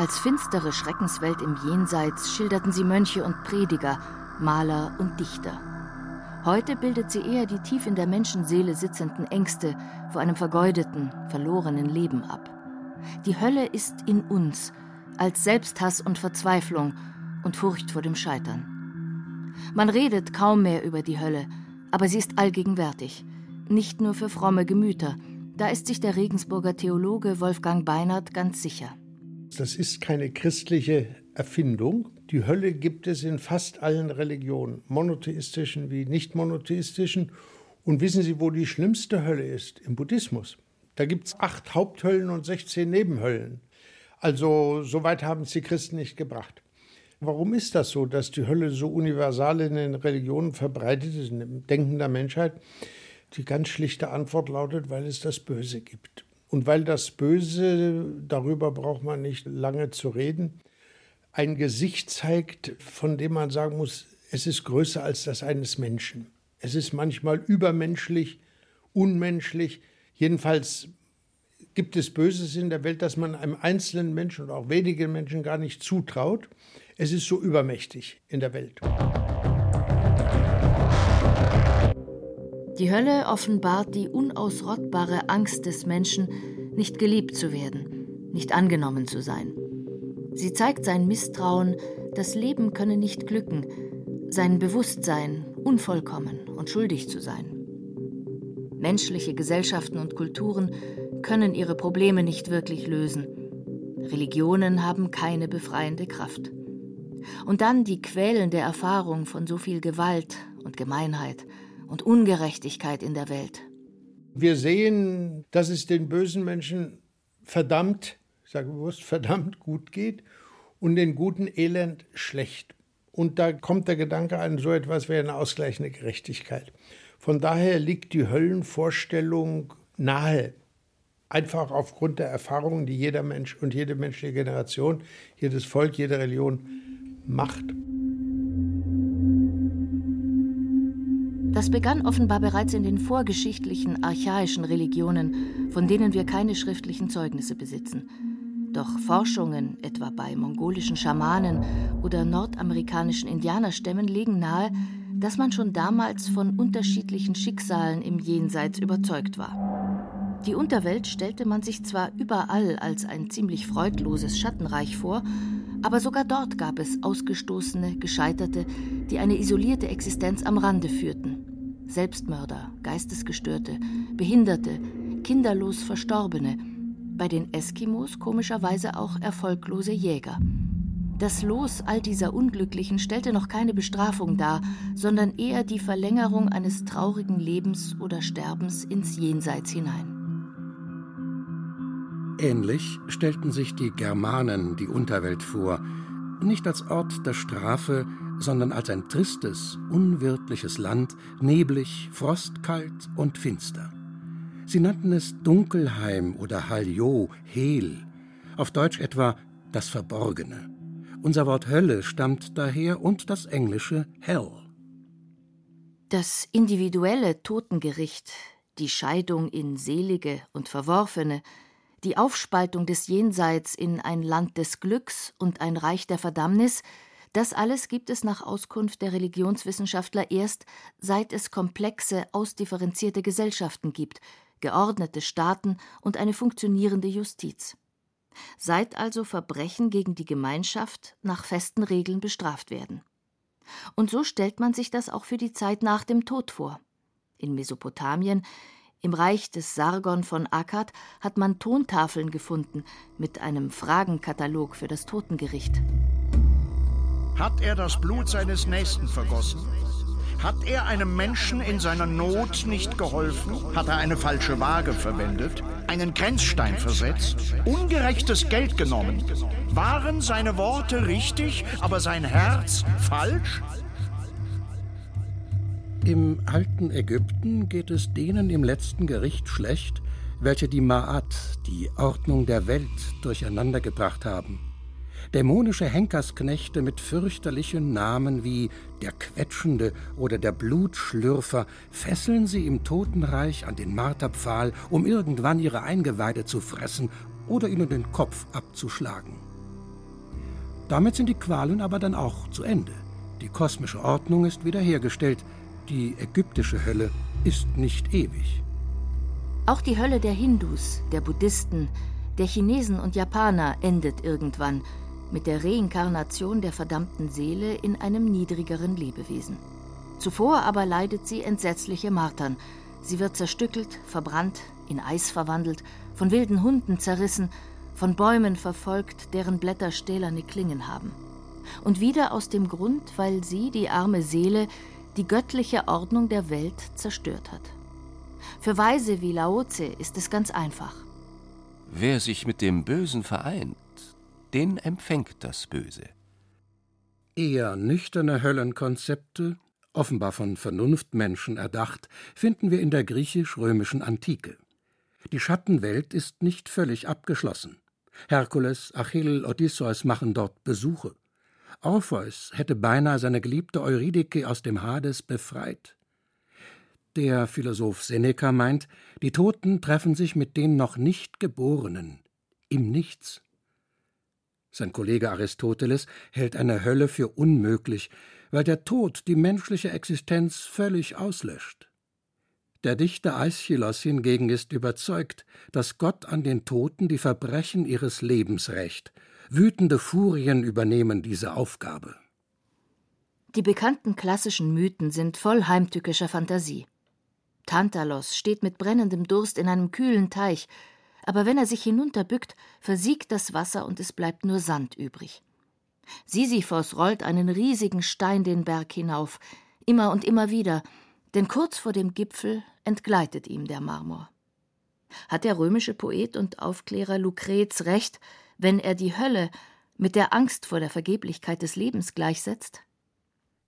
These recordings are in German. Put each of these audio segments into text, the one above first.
Als finstere Schreckenswelt im Jenseits schilderten sie Mönche und Prediger, Maler und Dichter. Heute bildet sie eher die tief in der Menschenseele sitzenden Ängste vor einem vergeudeten, verlorenen Leben ab. Die Hölle ist in uns, als Selbsthass und Verzweiflung und Furcht vor dem Scheitern. Man redet kaum mehr über die Hölle, aber sie ist allgegenwärtig, nicht nur für fromme Gemüter, da ist sich der Regensburger Theologe Wolfgang Beinert ganz sicher. Das ist keine christliche Erfindung. Die Hölle gibt es in fast allen Religionen, monotheistischen wie nicht monotheistischen. Und wissen Sie, wo die schlimmste Hölle ist? Im Buddhismus. Da gibt es acht Haupthöllen und 16 Nebenhöllen. Also so weit haben es die Christen nicht gebracht. Warum ist das so, dass die Hölle so universal in den Religionen verbreitet ist, im Denken der Menschheit? Die ganz schlichte Antwort lautet, weil es das Böse gibt. Und weil das Böse, darüber braucht man nicht lange zu reden, ein Gesicht zeigt, von dem man sagen muss, es ist größer als das eines Menschen. Es ist manchmal übermenschlich, unmenschlich. Jedenfalls gibt es Böses in der Welt, das man einem einzelnen Menschen und auch wenigen Menschen gar nicht zutraut. Es ist so übermächtig in der Welt. Die Hölle offenbart die unausrottbare Angst des Menschen, nicht geliebt zu werden, nicht angenommen zu sein. Sie zeigt sein Misstrauen, das Leben könne nicht glücken, sein Bewusstsein, unvollkommen und schuldig zu sein. Menschliche Gesellschaften und Kulturen können ihre Probleme nicht wirklich lösen. Religionen haben keine befreiende Kraft. Und dann die quälende Erfahrung von so viel Gewalt und Gemeinheit und Ungerechtigkeit in der Welt. Wir sehen, dass es den bösen Menschen verdammt, ich sage bewusst, verdammt gut geht und den guten Elend schlecht. Und da kommt der Gedanke an so etwas wie eine ausgleichende Gerechtigkeit. Von daher liegt die Höllenvorstellung nahe. Einfach aufgrund der Erfahrungen, die jeder Mensch und jede menschliche Generation, jedes Volk, jede Religion macht. Das begann offenbar bereits in den vorgeschichtlichen, archaischen Religionen, von denen wir keine schriftlichen Zeugnisse besitzen. Doch Forschungen, etwa bei mongolischen Schamanen oder nordamerikanischen Indianerstämmen, legen nahe, dass man schon damals von unterschiedlichen Schicksalen im Jenseits überzeugt war. Die Unterwelt stellte man sich zwar überall als ein ziemlich freudloses Schattenreich vor, aber sogar dort gab es Ausgestoßene, Gescheiterte, die eine isolierte Existenz am Rande führten. Selbstmörder, Geistesgestörte, Behinderte, kinderlos Verstorbene, bei den Eskimos komischerweise auch erfolglose Jäger. Das Los all dieser Unglücklichen stellte noch keine Bestrafung dar, sondern eher die Verlängerung eines traurigen Lebens oder Sterbens ins Jenseits hinein. Ähnlich stellten sich die Germanen die Unterwelt vor, nicht als Ort der Strafe, sondern als ein tristes, unwirtliches Land, neblig, frostkalt und finster. Sie nannten es Dunkelheim oder Haljo, Hel, auf Deutsch etwa das Verborgene. Unser Wort Hölle stammt daher und das englische Hell. Das individuelle Totengericht, die Scheidung in Selige und Verworfene, die Aufspaltung des Jenseits in ein Land des Glücks und ein Reich der Verdammnis, das alles gibt es nach Auskunft der Religionswissenschaftler erst, seit es komplexe, ausdifferenzierte Gesellschaften gibt, geordnete Staaten und eine funktionierende Justiz. Seit also Verbrechen gegen die Gemeinschaft nach festen Regeln bestraft werden. Und so stellt man sich das auch für die Zeit nach dem Tod vor. In Mesopotamien im Reich des Sargon von Akkad hat man Tontafeln gefunden mit einem Fragenkatalog für das Totengericht. Hat er das Blut seines Nächsten vergossen? Hat er einem Menschen in seiner Not nicht geholfen? Hat er eine falsche Waage verwendet? Einen Grenzstein versetzt? Ungerechtes Geld genommen? Waren seine Worte richtig, aber sein Herz falsch? Im alten Ägypten geht es denen im letzten Gericht schlecht, welche die Ma'at, die Ordnung der Welt, durcheinandergebracht haben. Dämonische Henkersknechte mit fürchterlichen Namen wie der Quetschende oder der Blutschlürfer fesseln sie im Totenreich an den Marterpfahl, um irgendwann ihre Eingeweide zu fressen oder ihnen den Kopf abzuschlagen. Damit sind die Qualen aber dann auch zu Ende. Die kosmische Ordnung ist wiederhergestellt, die ägyptische Hölle ist nicht ewig. Auch die Hölle der Hindus, der Buddhisten, der Chinesen und Japaner endet irgendwann mit der Reinkarnation der verdammten Seele in einem niedrigeren Lebewesen. Zuvor aber leidet sie entsetzliche Martern. Sie wird zerstückelt, verbrannt, in Eis verwandelt, von wilden Hunden zerrissen, von Bäumen verfolgt, deren Blätter stählerne Klingen haben. Und wieder aus dem Grund, weil sie, die arme Seele, die göttliche Ordnung der Welt zerstört hat. Für Weise wie Laoze ist es ganz einfach. Wer sich mit dem Bösen vereint, den empfängt das Böse. Eher nüchterne Höllenkonzepte, offenbar von Vernunftmenschen erdacht, finden wir in der griechisch-römischen Antike. Die Schattenwelt ist nicht völlig abgeschlossen. Herkules, Achill, Odysseus machen dort Besuche. Orpheus hätte beinahe seine geliebte Eurydike aus dem Hades befreit. Der Philosoph Seneca meint, die Toten treffen sich mit den noch nicht Geborenen im Nichts. Sein Kollege Aristoteles hält eine Hölle für unmöglich, weil der Tod die menschliche Existenz völlig auslöscht. Der Dichter Aeschylos hingegen ist überzeugt, dass Gott an den Toten die Verbrechen ihres Lebens rächt Wütende Furien übernehmen diese Aufgabe. Die bekannten klassischen Mythen sind voll heimtückischer Fantasie. Tantalos steht mit brennendem Durst in einem kühlen Teich, aber wenn er sich hinunterbückt, versiegt das Wasser und es bleibt nur Sand übrig. Sisyphos rollt einen riesigen Stein den Berg hinauf, immer und immer wieder, denn kurz vor dem Gipfel entgleitet ihm der Marmor. Hat der römische Poet und Aufklärer Lucrez recht, wenn er die Hölle mit der Angst vor der Vergeblichkeit des Lebens gleichsetzt?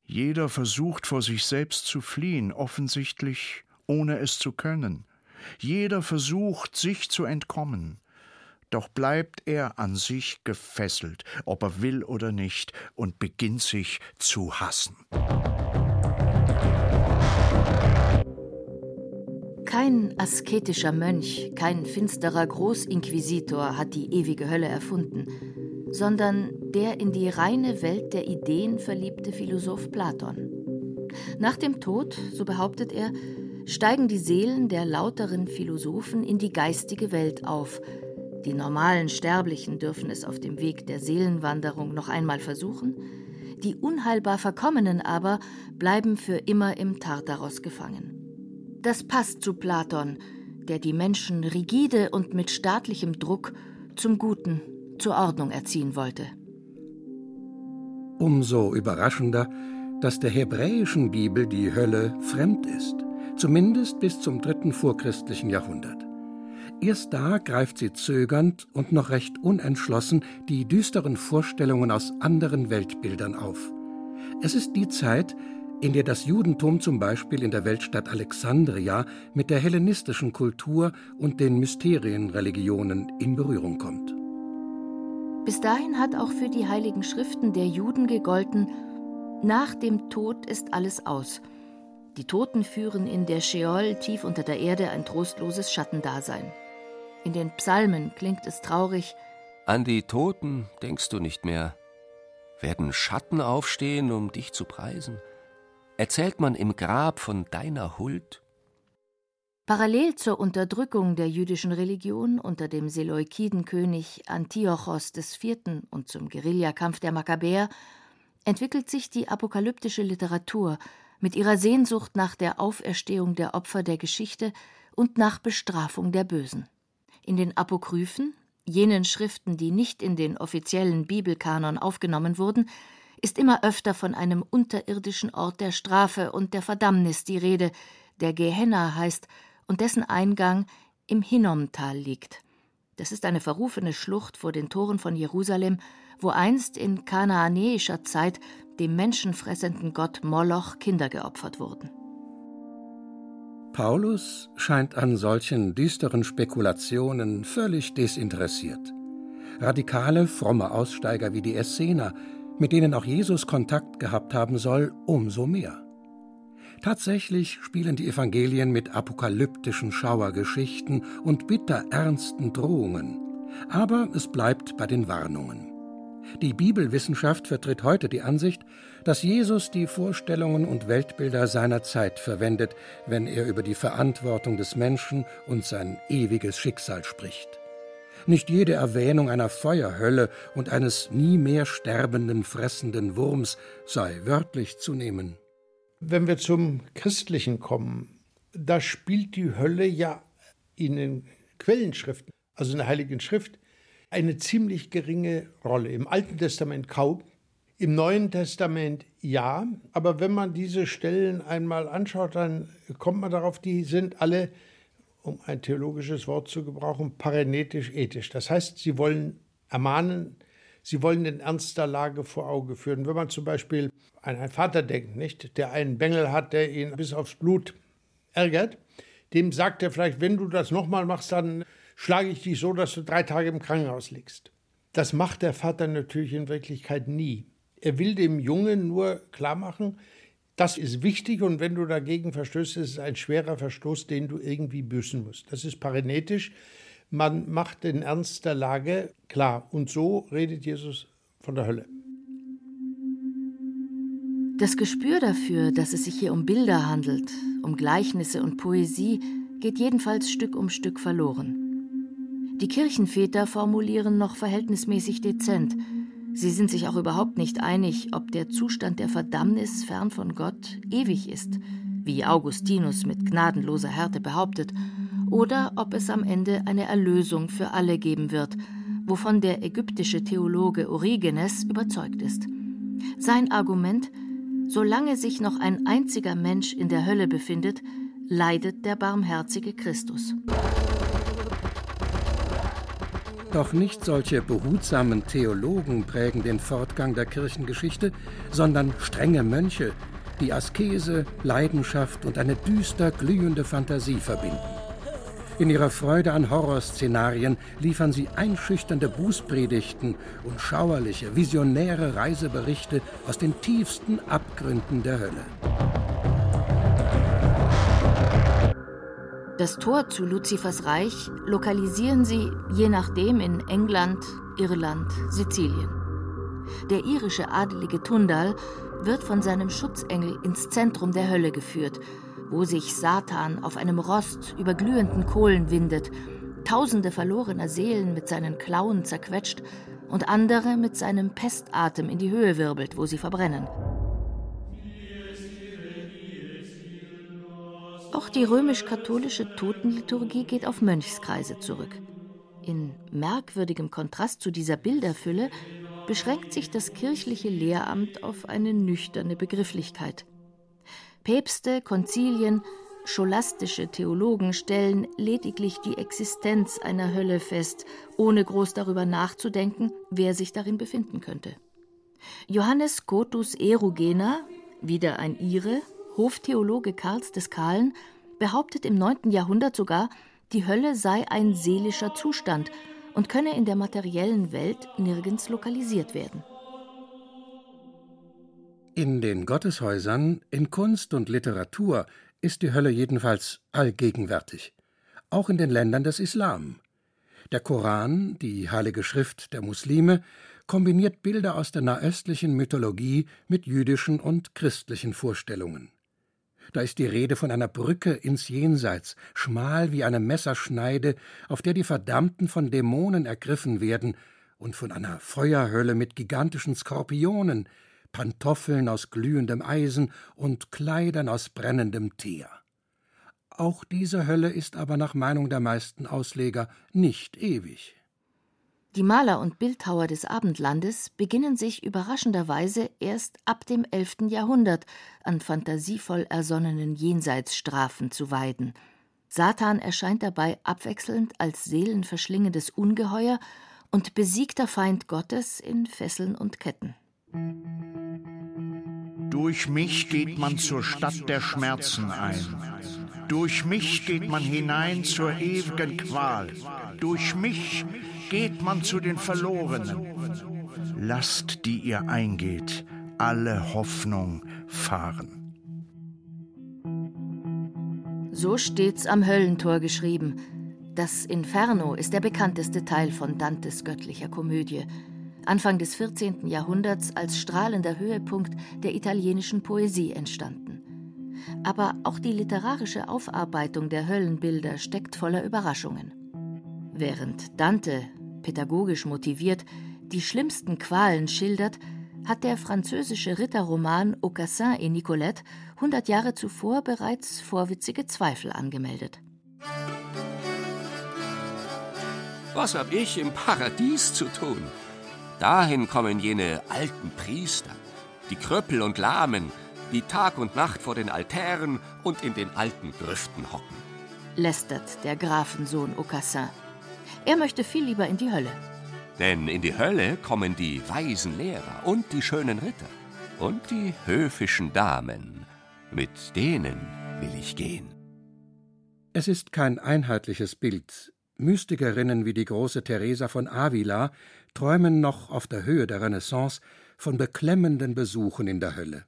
Jeder versucht vor sich selbst zu fliehen, offensichtlich ohne es zu können. Jeder versucht, sich zu entkommen. Doch bleibt er an sich gefesselt, ob er will oder nicht, und beginnt sich zu hassen. Kein asketischer Mönch, kein finsterer Großinquisitor hat die ewige Hölle erfunden, sondern der in die reine Welt der Ideen verliebte Philosoph Platon. Nach dem Tod, so behauptet er, steigen die Seelen der lauteren Philosophen in die geistige Welt auf. Die normalen Sterblichen dürfen es auf dem Weg der Seelenwanderung noch einmal versuchen, die unheilbar Verkommenen aber bleiben für immer im Tartaros gefangen. Das passt zu Platon, der die Menschen rigide und mit staatlichem Druck zum Guten, zur Ordnung erziehen wollte. Umso überraschender, dass der hebräischen Bibel die Hölle fremd ist, zumindest bis zum dritten vorchristlichen Jahrhundert. Erst da greift sie zögernd und noch recht unentschlossen die düsteren Vorstellungen aus anderen Weltbildern auf. Es ist die Zeit, in der das Judentum zum Beispiel in der Weltstadt Alexandria mit der hellenistischen Kultur und den Mysterienreligionen in Berührung kommt. Bis dahin hat auch für die heiligen Schriften der Juden gegolten, nach dem Tod ist alles aus. Die Toten führen in der Scheol tief unter der Erde ein trostloses Schattendasein. In den Psalmen klingt es traurig. An die Toten denkst du nicht mehr. Werden Schatten aufstehen, um dich zu preisen? Erzählt man im Grab von deiner Huld? Parallel zur Unterdrückung der jüdischen Religion unter dem Seleukidenkönig Antiochos IV. und zum Guerillakampf der Makkabäer entwickelt sich die apokalyptische Literatur mit ihrer Sehnsucht nach der Auferstehung der Opfer der Geschichte und nach Bestrafung der Bösen. In den Apokryphen, jenen Schriften, die nicht in den offiziellen Bibelkanon aufgenommen wurden, ist immer öfter von einem unterirdischen Ort der Strafe und der Verdammnis die Rede, der Gehenna heißt und dessen Eingang im Hinnomtal liegt. Das ist eine verrufene Schlucht vor den Toren von Jerusalem, wo einst in kanaanäischer Zeit dem menschenfressenden Gott Moloch Kinder geopfert wurden. Paulus scheint an solchen düsteren Spekulationen völlig desinteressiert. Radikale, fromme Aussteiger wie die Essener, mit denen auch Jesus Kontakt gehabt haben soll, umso mehr. Tatsächlich spielen die Evangelien mit apokalyptischen Schauergeschichten und bitter ernsten Drohungen. Aber es bleibt bei den Warnungen. Die Bibelwissenschaft vertritt heute die Ansicht, dass Jesus die Vorstellungen und Weltbilder seiner Zeit verwendet, wenn er über die Verantwortung des Menschen und sein ewiges Schicksal spricht. Nicht jede Erwähnung einer Feuerhölle und eines nie mehr sterbenden, fressenden Wurms sei wörtlich zu nehmen. Wenn wir zum Christlichen kommen, da spielt die Hölle ja in den Quellenschriften, also in der Heiligen Schrift, eine ziemlich geringe Rolle. Im Alten Testament kaum, im Neuen Testament ja, aber wenn man diese Stellen einmal anschaut, dann kommt man darauf, die sind alle, um ein theologisches Wort zu gebrauchen, parenetisch-ethisch. Das heißt, sie wollen ermahnen, sie wollen den Ernst der Lage vor Auge führen. Wenn man zum Beispiel an einen Vater denkt, nicht, der einen Bengel hat, der ihn bis aufs Blut ärgert, dem sagt er vielleicht, wenn du das nochmal machst, dann schlage ich dich so, dass du drei Tage im Krankenhaus liegst. Das macht der Vater natürlich in Wirklichkeit nie. Er will dem Jungen nur klar machen, das ist wichtig und wenn du dagegen verstößt, ist es ein schwerer Verstoß, den du irgendwie büßen musst. Das ist parenetisch. Man macht den Ernst der Lage klar. Und so redet Jesus von der Hölle. Das Gespür dafür, dass es sich hier um Bilder handelt, um Gleichnisse und Poesie, geht jedenfalls Stück um Stück verloren. Die Kirchenväter formulieren noch verhältnismäßig dezent. Sie sind sich auch überhaupt nicht einig, ob der Zustand der Verdammnis fern von Gott ewig ist, wie Augustinus mit gnadenloser Härte behauptet, oder ob es am Ende eine Erlösung für alle geben wird, wovon der ägyptische Theologe Origenes überzeugt ist. Sein Argument, solange sich noch ein einziger Mensch in der Hölle befindet, leidet der barmherzige Christus. Doch nicht solche behutsamen Theologen prägen den Fortgang der Kirchengeschichte, sondern strenge Mönche, die Askese, Leidenschaft und eine düster glühende Fantasie verbinden. In ihrer Freude an Horrorszenarien liefern sie einschüchternde Bußpredigten und schauerliche, visionäre Reiseberichte aus den tiefsten Abgründen der Hölle. Das Tor zu Luzifers Reich lokalisieren sie je nachdem in England, Irland, Sizilien. Der irische adelige Tundal wird von seinem Schutzengel ins Zentrum der Hölle geführt, wo sich Satan auf einem Rost über glühenden Kohlen windet, tausende verlorener Seelen mit seinen Klauen zerquetscht und andere mit seinem Pestatem in die Höhe wirbelt, wo sie verbrennen. Auch die römisch-katholische Totenliturgie geht auf Mönchskreise zurück. In merkwürdigem Kontrast zu dieser Bilderfülle beschränkt sich das kirchliche Lehramt auf eine nüchterne Begrifflichkeit. Päpste, Konzilien, scholastische Theologen stellen lediglich die Existenz einer Hölle fest, ohne groß darüber nachzudenken, wer sich darin befinden könnte. Johannes Scotus Erugena, wieder ein Ire, Hoftheologe Karls des Kahlen, behauptet im 9. Jahrhundert sogar, die Hölle sei ein seelischer Zustand und könne in der materiellen Welt nirgends lokalisiert werden. In den Gotteshäusern, in Kunst und Literatur ist die Hölle jedenfalls allgegenwärtig, auch in den Ländern des Islam. Der Koran, die heilige Schrift der Muslime, kombiniert Bilder aus der nahöstlichen Mythologie mit jüdischen und christlichen Vorstellungen. Da ist die Rede von einer Brücke ins Jenseits, schmal wie eine Messerschneide, auf der die Verdammten von Dämonen ergriffen werden, und von einer Feuerhölle mit gigantischen Skorpionen, Pantoffeln aus glühendem Eisen und Kleidern aus brennendem Teer. Auch diese Hölle ist aber nach Meinung der meisten Ausleger nicht ewig. Die Maler und Bildhauer des Abendlandes beginnen sich überraschenderweise erst ab dem 11. Jahrhundert an fantasievoll ersonnenen Jenseitsstrafen zu weiden. Satan erscheint dabei abwechselnd als seelenverschlingendes Ungeheuer und besiegter Feind Gottes in Fesseln und Ketten. Durch mich geht man zur Stadt der Schmerzen ein. Durch mich geht man hinein zur ewigen Qual. Durch mich geht man zu den Verlorenen. Lasst, die ihr eingeht, alle Hoffnung fahren. So steht's am Höllentor geschrieben. Das Inferno ist der bekannteste Teil von Dantes göttlicher Komödie. Anfang des 14. Jahrhunderts als strahlender Höhepunkt der italienischen Poesie entstanden. Aber auch die literarische Aufarbeitung der Höllenbilder steckt voller Überraschungen. Während Dante, pädagogisch motiviert, die schlimmsten Qualen schildert, hat der französische Ritterroman Aucassin et Nicolette 100 Jahre zuvor bereits vorwitzige Zweifel angemeldet. Was hab ich im Paradies zu tun? Dahin kommen jene alten Priester, die Kröppel und Lahmen, die Tag und Nacht vor den Altären und in den alten Grüften hocken. Lästert der Grafensohn Aucassin. Er möchte viel lieber in die Hölle. Denn in die Hölle kommen die weisen Lehrer und die schönen Ritter und die höfischen Damen. Mit denen will ich gehen. Es ist kein einheitliches Bild. Mystikerinnen wie die große Teresa von Avila träumen noch auf der Höhe der Renaissance von beklemmenden Besuchen in der Hölle.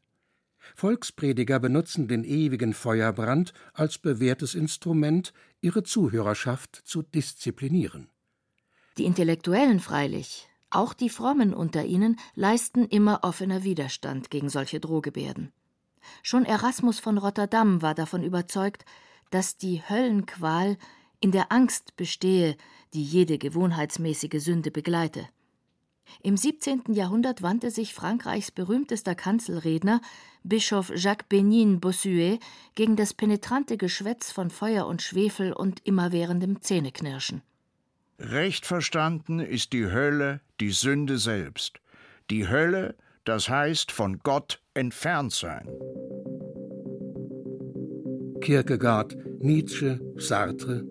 Volksprediger benutzen den ewigen Feuerbrand als bewährtes Instrument, ihre Zuhörerschaft zu disziplinieren. Die Intellektuellen freilich, auch die Frommen unter ihnen, leisten immer offener Widerstand gegen solche Drohgebärden. Schon Erasmus von Rotterdam war davon überzeugt, dass die Höllenqual in der Angst bestehe, die jede gewohnheitsmäßige Sünde begleite. Im 17. Jahrhundert wandte sich Frankreichs berühmtester Kanzelredner, Bischof Jacques Benin Bossuet, gegen das penetrante Geschwätz von Feuer und Schwefel und immerwährendem Zähneknirschen. Recht verstanden ist die Hölle die Sünde selbst. Die Hölle, das heißt von Gott entfernt sein. Kierkegaard, Nietzsche, Sartre,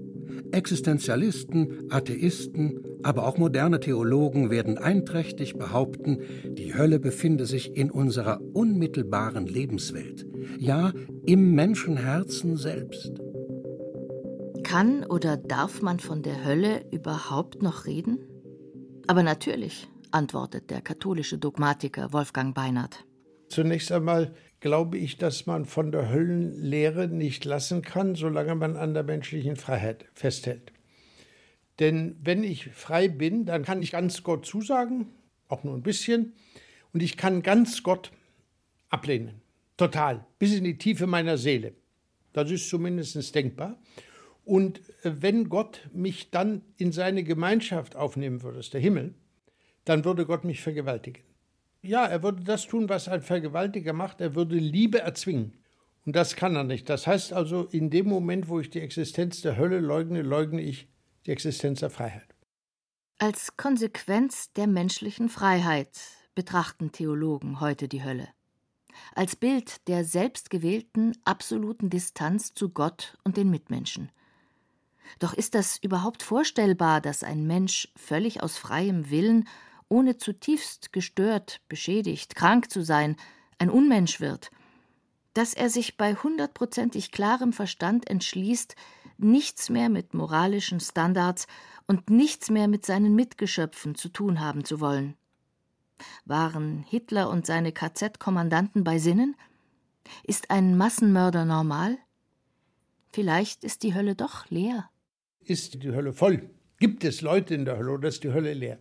Existenzialisten, Atheisten, aber auch moderne Theologen werden einträchtig behaupten, die Hölle befinde sich in unserer unmittelbaren Lebenswelt, ja im Menschenherzen selbst. Kann oder darf man von der Hölle überhaupt noch reden? Aber natürlich, antwortet der katholische Dogmatiker Wolfgang Beinert. Zunächst einmal glaube ich, dass man von der Höllenlehre nicht lassen kann, solange man an der menschlichen Freiheit festhält. Denn wenn ich frei bin, dann kann ich ganz Gott zusagen, auch nur ein bisschen, und ich kann ganz Gott ablehnen. Total, bis in die Tiefe meiner Seele. Das ist zumindest denkbar. Und äh, wenn Gott mich dann in seine Gemeinschaft aufnehmen würde, ist der Himmel, dann würde Gott mich vergewaltigen. Ja, er würde das tun, was ein Vergewaltiger macht, er würde Liebe erzwingen. Und das kann er nicht. Das heißt also, in dem Moment, wo ich die Existenz der Hölle leugne, leugne ich die Existenz der Freiheit. Als Konsequenz der menschlichen Freiheit betrachten Theologen heute die Hölle. Als Bild der selbstgewählten absoluten Distanz zu Gott und den Mitmenschen – doch ist das überhaupt vorstellbar, dass ein Mensch völlig aus freiem Willen, ohne zutiefst gestört, beschädigt, krank zu sein, ein Unmensch wird, dass er sich bei hundertprozentig klarem Verstand entschließt, nichts mehr mit moralischen Standards und nichts mehr mit seinen Mitgeschöpfen zu tun haben zu wollen. Waren Hitler und seine KZ-Kommandanten bei Sinnen? Ist ein Massenmörder normal? Vielleicht ist die Hölle doch leer ist die Hölle voll? Gibt es Leute in der Hölle oder ist die Hölle leer?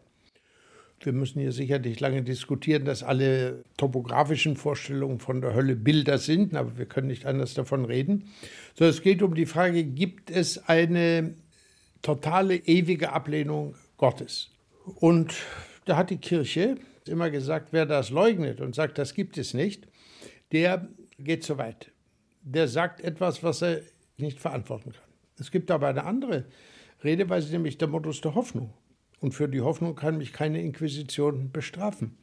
Wir müssen hier sicherlich lange diskutieren, dass alle topografischen Vorstellungen von der Hölle Bilder sind, aber wir können nicht anders davon reden. So, es geht um die Frage, gibt es eine totale, ewige Ablehnung Gottes? Und da hat die Kirche immer gesagt, wer das leugnet und sagt, das gibt es nicht, der geht zu weit. Der sagt etwas, was er nicht verantworten kann. Es gibt aber eine andere Redeweise, nämlich der Modus der Hoffnung. Und für die Hoffnung kann mich keine Inquisition bestrafen.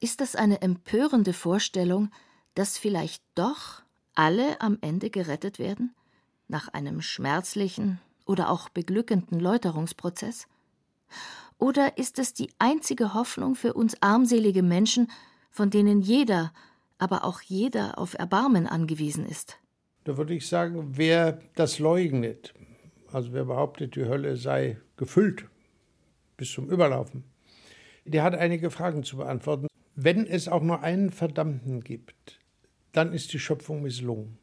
Ist das eine empörende Vorstellung, dass vielleicht doch alle am Ende gerettet werden? Nach einem schmerzlichen oder auch beglückenden Läuterungsprozess? Oder ist es die einzige Hoffnung für uns armselige Menschen, von denen jeder, aber auch jeder auf Erbarmen angewiesen ist? Da würde ich sagen, wer das leugnet, also wer behauptet, die Hölle sei gefüllt bis zum Überlaufen, der hat einige Fragen zu beantworten. Wenn es auch nur einen Verdammten gibt, dann ist die Schöpfung misslungen.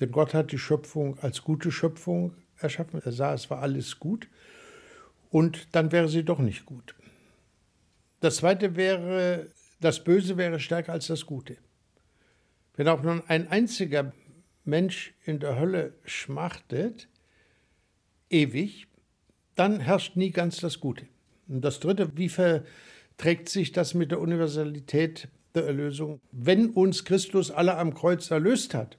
Denn Gott hat die Schöpfung als gute Schöpfung erschaffen. Er sah, es war alles gut. Und dann wäre sie doch nicht gut. Das zweite wäre, das Böse wäre stärker als das Gute. Wenn auch nur ein einziger Mensch in der Hölle schmachtet, ewig, dann herrscht nie ganz das Gute. Und das dritte, wie verträgt sich das mit der Universalität der Erlösung? Wenn uns Christus alle am Kreuz erlöst hat,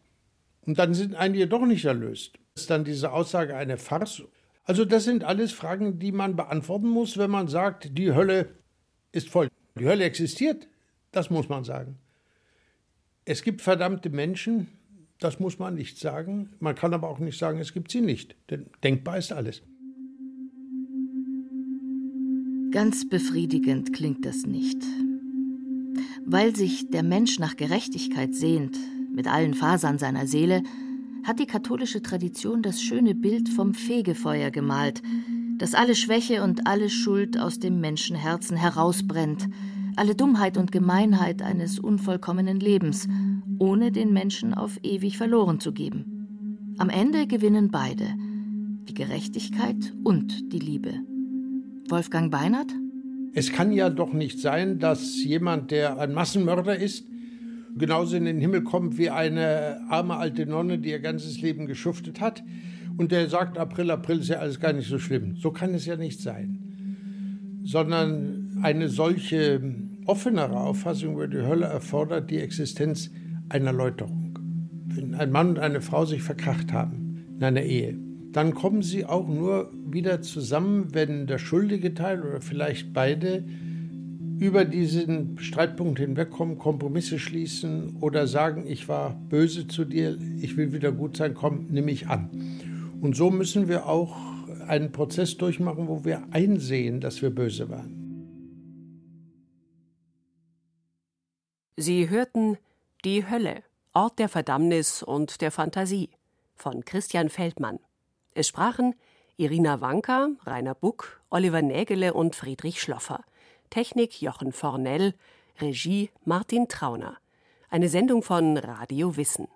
und dann sind einige doch nicht erlöst, ist dann diese Aussage eine Farce? Also das sind alles Fragen, die man beantworten muss, wenn man sagt, die Hölle ist voll. Die Hölle existiert, das muss man sagen. Es gibt verdammte Menschen, das muss man nicht sagen. Man kann aber auch nicht sagen, es gibt sie nicht, denn denkbar ist alles. Ganz befriedigend klingt das nicht. Weil sich der Mensch nach Gerechtigkeit sehnt, mit allen Fasern seiner Seele, hat die katholische Tradition das schöne Bild vom Fegefeuer gemalt, das alle Schwäche und alle Schuld aus dem Menschenherzen herausbrennt, alle Dummheit und Gemeinheit eines unvollkommenen Lebens, ohne den Menschen auf ewig verloren zu geben. Am Ende gewinnen beide, die Gerechtigkeit und die Liebe. Wolfgang Beinert? Es kann ja doch nicht sein, dass jemand, der ein Massenmörder ist, genauso in den Himmel kommt wie eine arme alte Nonne, die ihr ganzes Leben geschuftet hat und der sagt, April, April ist ja alles gar nicht so schlimm. So kann es ja nicht sein. Sondern eine solche offenere Auffassung über die Hölle erfordert die Existenz einer Läuterung. Wenn ein Mann und eine Frau sich verkracht haben in einer Ehe, dann kommen sie auch nur wieder zusammen, wenn der schuldige Teil oder vielleicht beide über diesen Streitpunkt hinwegkommen, Kompromisse schließen oder sagen, ich war böse zu dir, ich will wieder gut sein, komm, nimm mich an. Und so müssen wir auch einen Prozess durchmachen, wo wir einsehen, dass wir böse waren. Sie hörten Die Hölle, Ort der Verdammnis und der Fantasie von Christian Feldmann. Es sprachen Irina Wanka, Rainer Buck, Oliver Nägele und Friedrich Schloffer. Technik Jochen Fornell, Regie Martin Trauner. Eine Sendung von Radio Wissen.